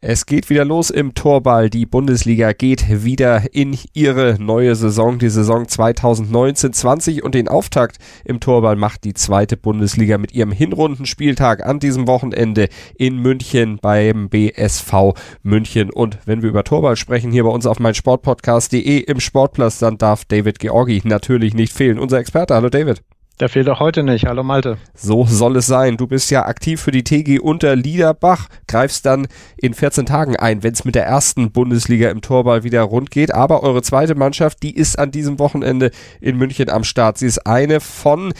Es geht wieder los im Torball. Die Bundesliga geht wieder in ihre neue Saison, die Saison 2019-20 und den Auftakt im Torball macht die zweite Bundesliga mit ihrem Hinrundenspieltag an diesem Wochenende in München beim BSV München. Und wenn wir über Torball sprechen, hier bei uns auf meinsportpodcast.de im Sportplatz, dann darf David Georgi natürlich nicht fehlen. Unser Experte. Hallo David. Der fehlt auch heute nicht. Hallo Malte. So soll es sein. Du bist ja aktiv für die TG unter Liederbach, greifst dann in 14 Tagen ein, wenn es mit der ersten Bundesliga im Torball wieder rund geht. Aber eure zweite Mannschaft, die ist an diesem Wochenende in München am Start. Sie ist eine von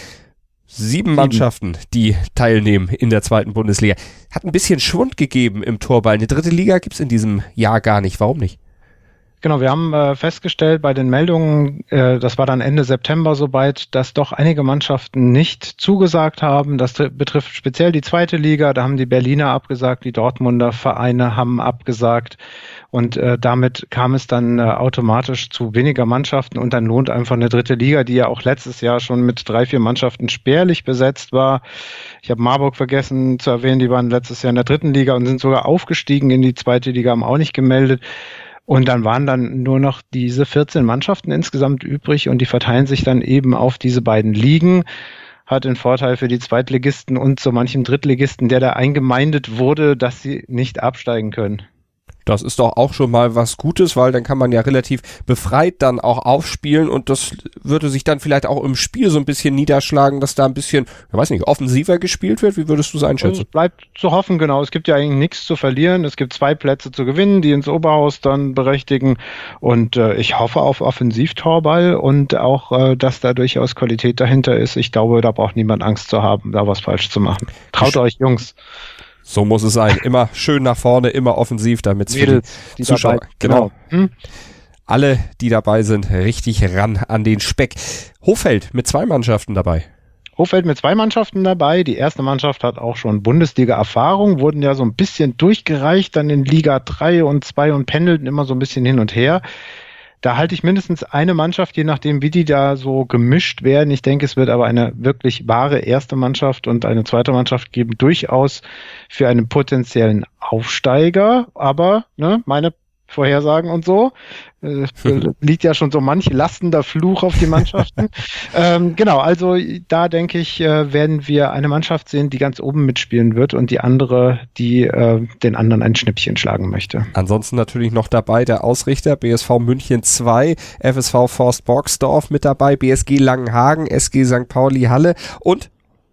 sieben Mannschaften, die teilnehmen in der zweiten Bundesliga. Hat ein bisschen Schwund gegeben im Torball. Eine dritte Liga gibt's in diesem Jahr gar nicht. Warum nicht? Genau, wir haben äh, festgestellt bei den Meldungen, äh, das war dann Ende September soweit, dass doch einige Mannschaften nicht zugesagt haben. Das betrifft speziell die zweite Liga. Da haben die Berliner abgesagt, die Dortmunder Vereine haben abgesagt. Und äh, damit kam es dann äh, automatisch zu weniger Mannschaften und dann lohnt einfach eine dritte Liga, die ja auch letztes Jahr schon mit drei, vier Mannschaften spärlich besetzt war. Ich habe Marburg vergessen zu erwähnen, die waren letztes Jahr in der dritten Liga und sind sogar aufgestiegen in die zweite Liga, haben auch nicht gemeldet. Und dann waren dann nur noch diese 14 Mannschaften insgesamt übrig und die verteilen sich dann eben auf diese beiden Ligen. Hat den Vorteil für die Zweitligisten und so manchem Drittligisten, der da eingemeindet wurde, dass sie nicht absteigen können. Das ist doch auch schon mal was Gutes, weil dann kann man ja relativ befreit dann auch aufspielen und das würde sich dann vielleicht auch im Spiel so ein bisschen niederschlagen, dass da ein bisschen, ich weiß nicht, offensiver gespielt wird. Wie würdest du es einschätzen? Es bleibt zu hoffen, genau. Es gibt ja eigentlich nichts zu verlieren. Es gibt zwei Plätze zu gewinnen, die ins Oberhaus dann berechtigen und äh, ich hoffe auf Offensivtorball und auch, äh, dass da durchaus Qualität dahinter ist. Ich glaube, da braucht niemand Angst zu haben, da was falsch zu machen. Traut euch, Jungs. So muss es sein. Immer schön nach vorne, immer offensiv, damit es für die Zuschauer, dabei, genau. genau. Hm? Alle, die dabei sind, richtig ran an den Speck. Hofeld mit zwei Mannschaften dabei. Hofeld mit zwei Mannschaften dabei. Die erste Mannschaft hat auch schon Bundesliga-Erfahrung, wurden ja so ein bisschen durchgereicht, dann in Liga 3 und 2 und pendelten immer so ein bisschen hin und her da halte ich mindestens eine Mannschaft, je nachdem, wie die da so gemischt werden. Ich denke, es wird aber eine wirklich wahre erste Mannschaft und eine zweite Mannschaft geben, durchaus für einen potenziellen Aufsteiger. Aber ne, meine Vorhersagen und so. Äh, liegt ja schon so manch lastender Fluch auf die Mannschaften. ähm, genau, also da denke ich, äh, werden wir eine Mannschaft sehen, die ganz oben mitspielen wird und die andere, die äh, den anderen ein Schnippchen schlagen möchte. Ansonsten natürlich noch dabei der Ausrichter BSV München 2, FSV Forst Borgsdorf mit dabei, BSG Langenhagen, SG St. Pauli Halle und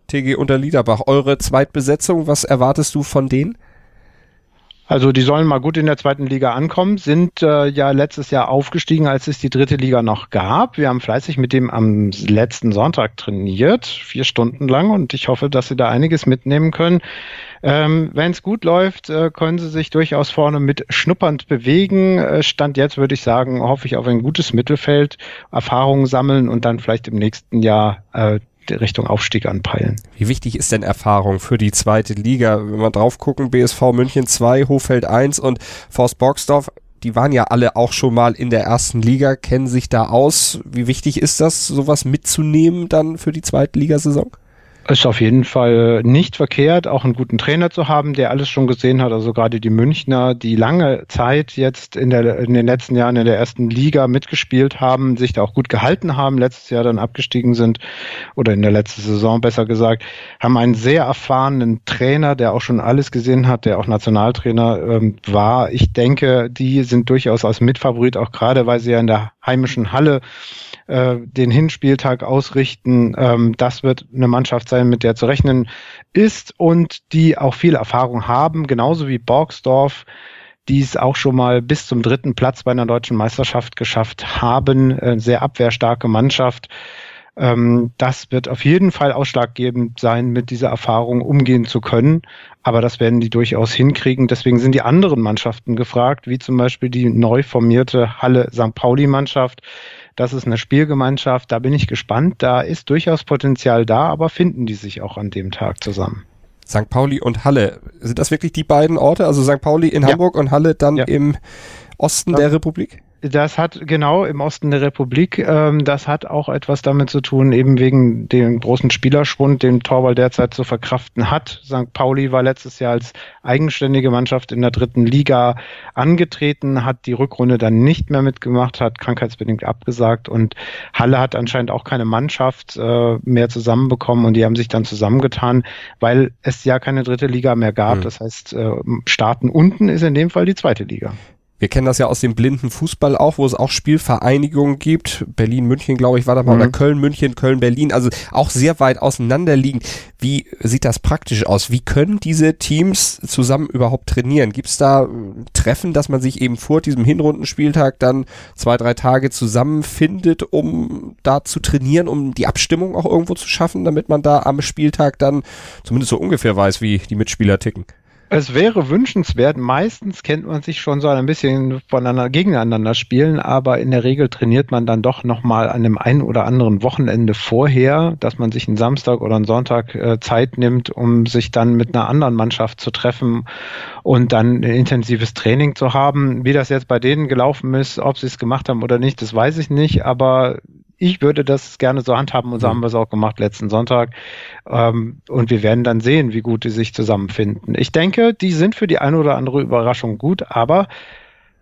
TG Unterliederbach. Eure Zweitbesetzung, was erwartest du von denen? Also die sollen mal gut in der zweiten Liga ankommen, sind äh, ja letztes Jahr aufgestiegen, als es die dritte Liga noch gab. Wir haben fleißig mit dem am letzten Sonntag trainiert, vier Stunden lang, und ich hoffe, dass sie da einiges mitnehmen können. Ähm, Wenn es gut läuft, äh, können sie sich durchaus vorne mit schnuppernd bewegen. Äh, Stand jetzt würde ich sagen, hoffe ich auf ein gutes Mittelfeld, Erfahrungen sammeln und dann vielleicht im nächsten Jahr äh, Richtung Aufstieg anpeilen. Wie wichtig ist denn Erfahrung für die zweite Liga? Wenn wir drauf gucken, BSV München 2, Hofeld 1 und Forst Boxdorf, die waren ja alle auch schon mal in der ersten Liga, kennen sich da aus. Wie wichtig ist das, sowas mitzunehmen dann für die zweite Ligasaison? Ist auf jeden Fall nicht verkehrt, auch einen guten Trainer zu haben, der alles schon gesehen hat. Also gerade die Münchner, die lange Zeit jetzt in, der, in den letzten Jahren in der ersten Liga mitgespielt haben, sich da auch gut gehalten haben, letztes Jahr dann abgestiegen sind oder in der letzten Saison besser gesagt, haben einen sehr erfahrenen Trainer, der auch schon alles gesehen hat, der auch Nationaltrainer ähm, war. Ich denke, die sind durchaus als Mitfavorit, auch gerade weil sie ja in der heimischen Halle äh, den Hinspieltag ausrichten. Ähm, das wird eine Mannschaft sein, mit der zu rechnen ist und die auch viel Erfahrung haben, genauso wie Borgsdorf die es auch schon mal bis zum dritten Platz bei einer deutschen Meisterschaft geschafft haben. Äh, sehr abwehrstarke Mannschaft. Ähm, das wird auf jeden Fall ausschlaggebend sein, mit dieser Erfahrung umgehen zu können. Aber das werden die durchaus hinkriegen. Deswegen sind die anderen Mannschaften gefragt, wie zum Beispiel die neu formierte Halle St. Pauli-Mannschaft, das ist eine Spielgemeinschaft, da bin ich gespannt. Da ist durchaus Potenzial da, aber finden die sich auch an dem Tag zusammen? St. Pauli und Halle, sind das wirklich die beiden Orte? Also St. Pauli in ja. Hamburg und Halle dann ja. im Osten ja. der Republik? Das hat genau im Osten der Republik, ähm, das hat auch etwas damit zu tun, eben wegen dem großen Spielerschwund, den Torwald derzeit zu verkraften hat. St. Pauli war letztes Jahr als eigenständige Mannschaft in der dritten Liga angetreten, hat die Rückrunde dann nicht mehr mitgemacht, hat krankheitsbedingt abgesagt und Halle hat anscheinend auch keine Mannschaft äh, mehr zusammenbekommen und die haben sich dann zusammengetan, weil es ja keine dritte Liga mehr gab. Mhm. Das heißt, äh, starten unten ist in dem Fall die zweite Liga. Wir kennen das ja aus dem blinden Fußball auch, wo es auch Spielvereinigungen gibt. Berlin, München, glaube ich, war da mal, mhm. oder Köln, München, Köln, Berlin, also auch sehr weit auseinander liegen. Wie sieht das praktisch aus? Wie können diese Teams zusammen überhaupt trainieren? Gibt es da äh, Treffen, dass man sich eben vor diesem Hinrundenspieltag dann zwei, drei Tage zusammenfindet, um da zu trainieren, um die Abstimmung auch irgendwo zu schaffen, damit man da am Spieltag dann zumindest so ungefähr weiß, wie die Mitspieler ticken? Es wäre wünschenswert. Meistens kennt man sich schon so ein bisschen voneinander gegeneinander spielen, aber in der Regel trainiert man dann doch nochmal an dem einen oder anderen Wochenende vorher, dass man sich einen Samstag oder einen Sonntag äh, Zeit nimmt, um sich dann mit einer anderen Mannschaft zu treffen und dann ein intensives Training zu haben. Wie das jetzt bei denen gelaufen ist, ob sie es gemacht haben oder nicht, das weiß ich nicht, aber ich würde das gerne so handhaben und so mhm. haben wir es auch gemacht letzten Sonntag. Ähm, und wir werden dann sehen, wie gut die sich zusammenfinden. Ich denke, die sind für die eine oder andere Überraschung gut, aber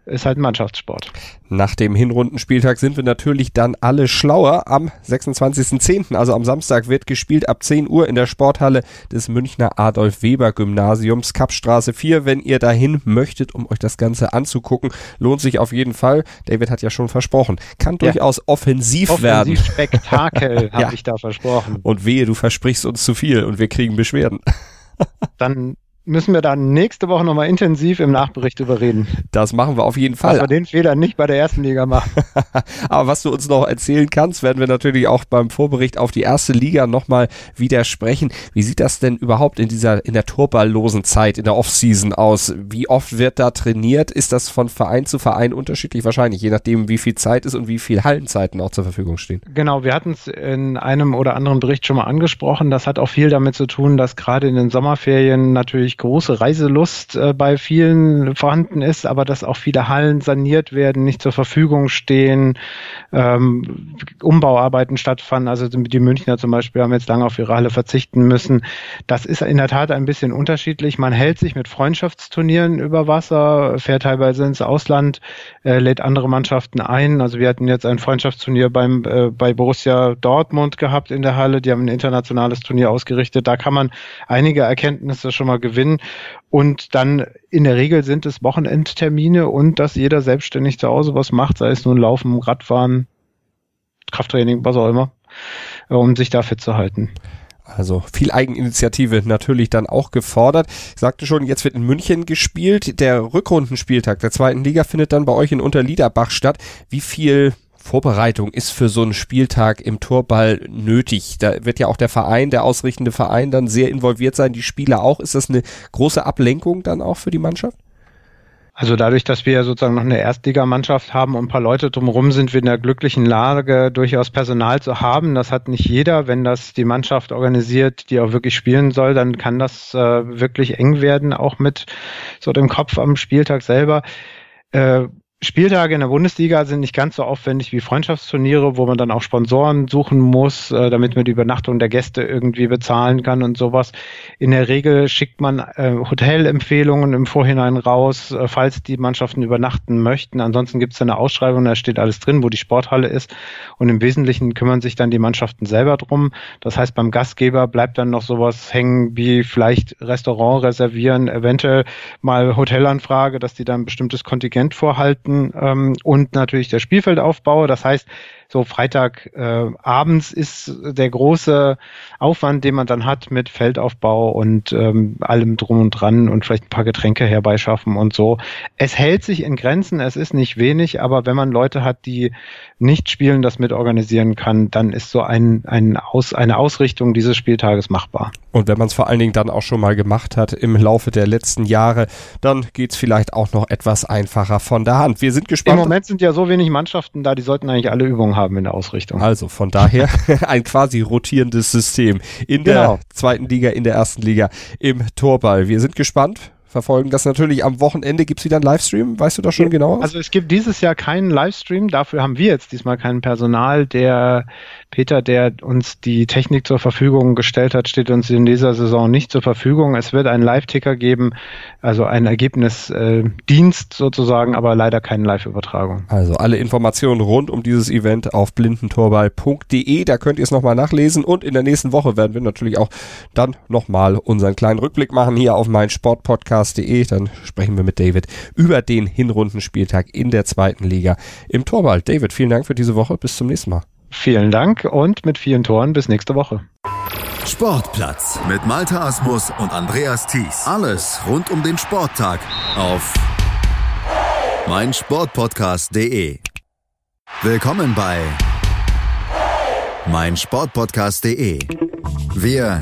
ist halt ein Mannschaftssport. Nach dem Hinrundenspieltag sind wir natürlich dann alle schlauer. Am 26.10., also am Samstag, wird gespielt ab 10 Uhr in der Sporthalle des Münchner Adolf Weber Gymnasiums, Kapstraße 4. Wenn ihr dahin möchtet, um euch das Ganze anzugucken, lohnt sich auf jeden Fall. David hat ja schon versprochen. Kann ja. durchaus offensiv, offensiv werden. Spektakel habe ja. ich da versprochen. Und wehe, du versprichst uns zu viel und wir kriegen Beschwerden. Dann müssen wir da nächste Woche nochmal intensiv im Nachbericht drüber reden. Das machen wir auf jeden Fall. Dass wir den Fehler nicht bei der ersten Liga machen. Aber was du uns noch erzählen kannst, werden wir natürlich auch beim Vorbericht auf die erste Liga nochmal widersprechen. Wie sieht das denn überhaupt in dieser, in der turballlosen Zeit, in der Offseason aus? Wie oft wird da trainiert? Ist das von Verein zu Verein unterschiedlich? Wahrscheinlich, je nachdem, wie viel Zeit ist und wie viel Hallenzeiten auch zur Verfügung stehen. Genau, wir hatten es in einem oder anderen Bericht schon mal angesprochen. Das hat auch viel damit zu tun, dass gerade in den Sommerferien natürlich natürlich große Reiselust äh, bei vielen vorhanden ist, aber dass auch viele Hallen saniert werden, nicht zur Verfügung stehen, ähm, Umbauarbeiten stattfanden. Also die Münchner zum Beispiel haben jetzt lange auf ihre Halle verzichten müssen. Das ist in der Tat ein bisschen unterschiedlich. Man hält sich mit Freundschaftsturnieren über Wasser, fährt teilweise ins Ausland, äh, lädt andere Mannschaften ein. Also wir hatten jetzt ein Freundschaftsturnier beim, äh, bei Borussia Dortmund gehabt in der Halle. Die haben ein internationales Turnier ausgerichtet. Da kann man einige Erkenntnisse schon mal gewinnen gewinnen. Und dann in der Regel sind es Wochenendtermine und dass jeder selbstständig zu Hause was macht, sei es nun Laufen, Radfahren, Krafttraining, was auch immer, äh, um sich da fit zu halten. Also viel Eigeninitiative natürlich dann auch gefordert. Ich sagte schon, jetzt wird in München gespielt. Der Rückrundenspieltag der zweiten Liga findet dann bei euch in Unterliederbach statt. Wie viel Vorbereitung ist für so einen Spieltag im Torball nötig? Da wird ja auch der Verein, der ausrichtende Verein dann sehr involviert sein, die Spieler auch. Ist das eine große Ablenkung dann auch für die Mannschaft? Also dadurch, dass wir sozusagen noch eine Erstligamannschaft haben und ein paar Leute drumherum sind wir in der glücklichen Lage, durchaus Personal zu haben. Das hat nicht jeder. Wenn das die Mannschaft organisiert, die auch wirklich spielen soll, dann kann das äh, wirklich eng werden, auch mit so dem Kopf am Spieltag selber. Äh, Spieltage in der Bundesliga sind nicht ganz so aufwendig wie Freundschaftsturniere, wo man dann auch Sponsoren suchen muss, äh, damit man die Übernachtung der Gäste irgendwie bezahlen kann und sowas. In der Regel schickt man äh, Hotelempfehlungen im Vorhinein raus, äh, falls die Mannschaften übernachten möchten. Ansonsten gibt es eine Ausschreibung, da steht alles drin, wo die Sporthalle ist. Und im Wesentlichen kümmern sich dann die Mannschaften selber drum. Das heißt, beim Gastgeber bleibt dann noch sowas hängen wie vielleicht Restaurant reservieren, eventuell mal Hotelanfrage, dass die dann ein bestimmtes Kontingent vorhalten Mannschaften ähm, und natürlich der Spielfeldaufbau. Das heißt, so Freitag äh, abends ist der große Aufwand, den man dann hat mit Feldaufbau und ähm, allem drum und dran und vielleicht ein paar Getränke herbeischaffen und so. Es hält sich in Grenzen, es ist nicht wenig, aber wenn man Leute hat, die nicht spielen, das mit organisieren kann, dann ist so ein, ein Aus, eine Ausrichtung dieses Spieltages machbar. Und wenn man es vor allen Dingen dann auch schon mal gemacht hat im Laufe der letzten Jahre, dann geht's vielleicht auch noch etwas einfacher von der Hand. Wir sind gespannt. Im Moment sind ja so wenig Mannschaften da, die sollten eigentlich alle Übungen haben in der Ausrichtung. Also von daher ein quasi rotierendes System in genau. der zweiten Liga, in der ersten Liga im Torball. Wir sind gespannt verfolgen das natürlich am Wochenende. Gibt es wieder einen Livestream? Weißt du das schon genau? Also es gibt dieses Jahr keinen Livestream, dafür haben wir jetzt diesmal kein Personal. Der Peter, der uns die Technik zur Verfügung gestellt hat, steht uns in dieser Saison nicht zur Verfügung. Es wird einen Live-Ticker geben, also ein Ergebnisdienst äh, sozusagen, aber leider keine Live-Übertragung. Also alle Informationen rund um dieses Event auf blindentorball.de, da könnt ihr es nochmal nachlesen und in der nächsten Woche werden wir natürlich auch dann nochmal unseren kleinen Rückblick machen hier auf mein Sportpodcast.de. Dann sprechen wir mit David über den Hinrundenspieltag in der zweiten Liga im Torball. David, vielen Dank für diese Woche. Bis zum nächsten Mal. Vielen Dank und mit vielen Toren bis nächste Woche. Sportplatz mit Malta Asmus und Andreas Thies. Alles rund um den Sporttag auf meinsportpodcast.de. Willkommen bei meinsportpodcast.de. Wir